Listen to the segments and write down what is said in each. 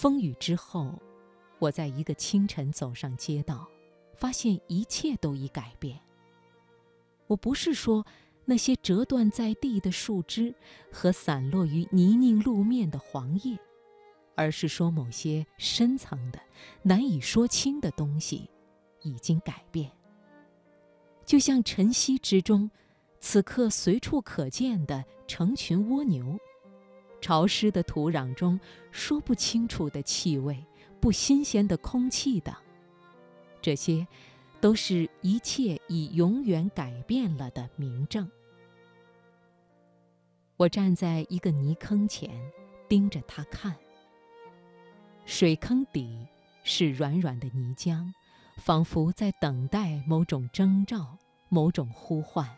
风雨之后，我在一个清晨走上街道，发现一切都已改变。我不是说那些折断在地的树枝和散落于泥泞路面的黄叶，而是说某些深层的、难以说清的东西已经改变。就像晨曦之中，此刻随处可见的成群蜗牛。潮湿的土壤中，说不清楚的气味，不新鲜的空气等，这些，都是一切已永远改变了的明证。我站在一个泥坑前，盯着它看。水坑底是软软的泥浆，仿佛在等待某种征兆、某种呼唤。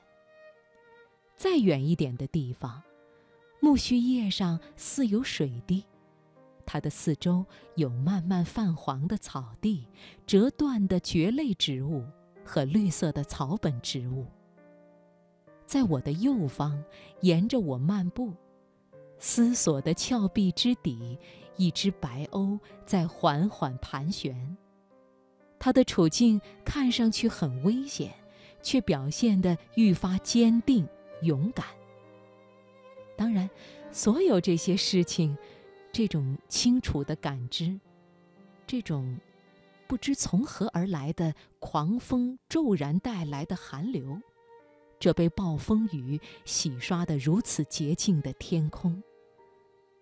再远一点的地方。苜蓿叶上似有水滴，它的四周有慢慢泛黄的草地、折断的蕨类植物和绿色的草本植物。在我的右方，沿着我漫步，思索的峭壁之底，一只白鸥在缓缓盘旋。它的处境看上去很危险，却表现得愈发坚定勇敢。当然，所有这些事情，这种清楚的感知，这种不知从何而来的狂风骤然带来的寒流，这被暴风雨洗刷得如此洁净的天空，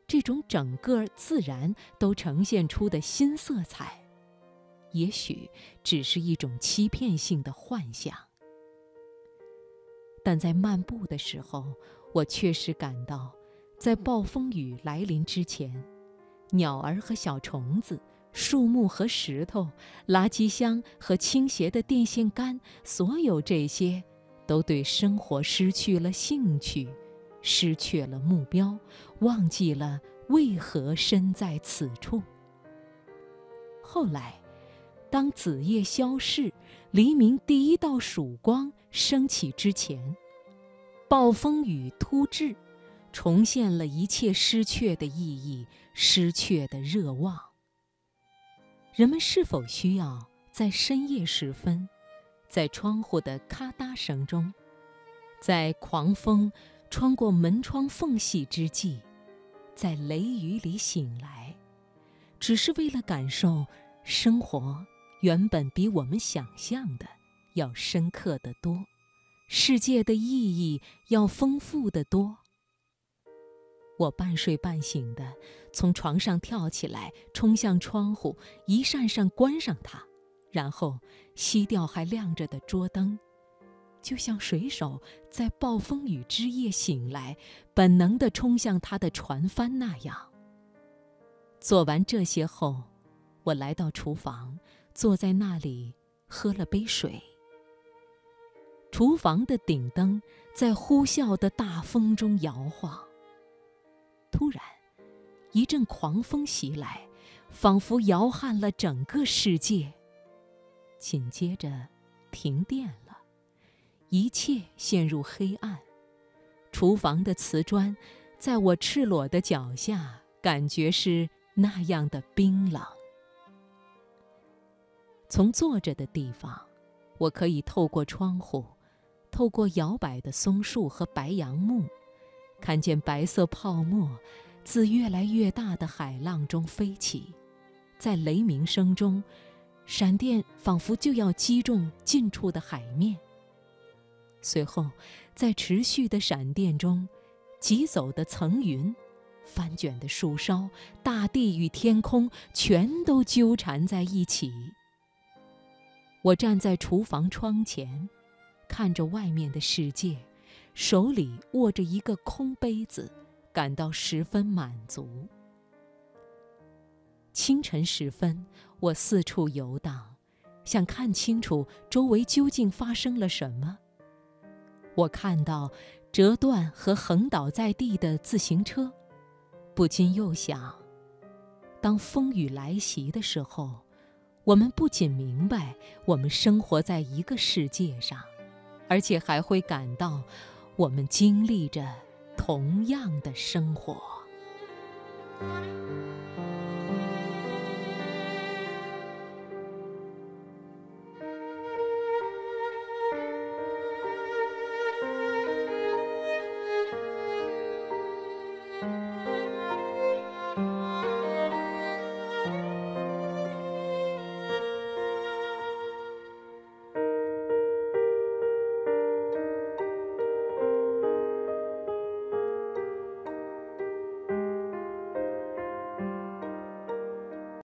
这种整个自然都呈现出的新色彩，也许只是一种欺骗性的幻想，但在漫步的时候。我确实感到，在暴风雨来临之前，鸟儿和小虫子、树木和石头、垃圾箱和倾斜的电线杆，所有这些，都对生活失去了兴趣，失去了目标，忘记了为何身在此处。后来，当子夜消逝，黎明第一道曙光升起之前。暴风雨突至，重现了一切失去的意义、失去的热望。人们是否需要在深夜时分，在窗户的咔嗒声中，在狂风穿过门窗缝隙之际，在雷雨里醒来，只是为了感受生活原本比我们想象的要深刻得多？世界的意义要丰富得多。我半睡半醒的从床上跳起来，冲向窗户，一扇扇关上它，然后熄掉还亮着的桌灯，就像水手在暴风雨之夜醒来，本能地冲向他的船帆那样。做完这些后，我来到厨房，坐在那里喝了杯水。厨房的顶灯在呼啸的大风中摇晃。突然，一阵狂风袭来，仿佛摇撼了整个世界。紧接着，停电了，一切陷入黑暗。厨房的瓷砖，在我赤裸的脚下，感觉是那样的冰冷。从坐着的地方，我可以透过窗户。透过摇摆的松树和白杨木，看见白色泡沫自越来越大的海浪中飞起，在雷鸣声中，闪电仿佛就要击中近处的海面。随后，在持续的闪电中，疾走的层云，翻卷的树梢，大地与天空全都纠缠在一起。我站在厨房窗前。看着外面的世界，手里握着一个空杯子，感到十分满足。清晨时分，我四处游荡，想看清楚周围究竟发生了什么。我看到折断和横倒在地的自行车，不禁又想：当风雨来袭的时候，我们不仅明白我们生活在一个世界上。而且还会感到，我们经历着同样的生活。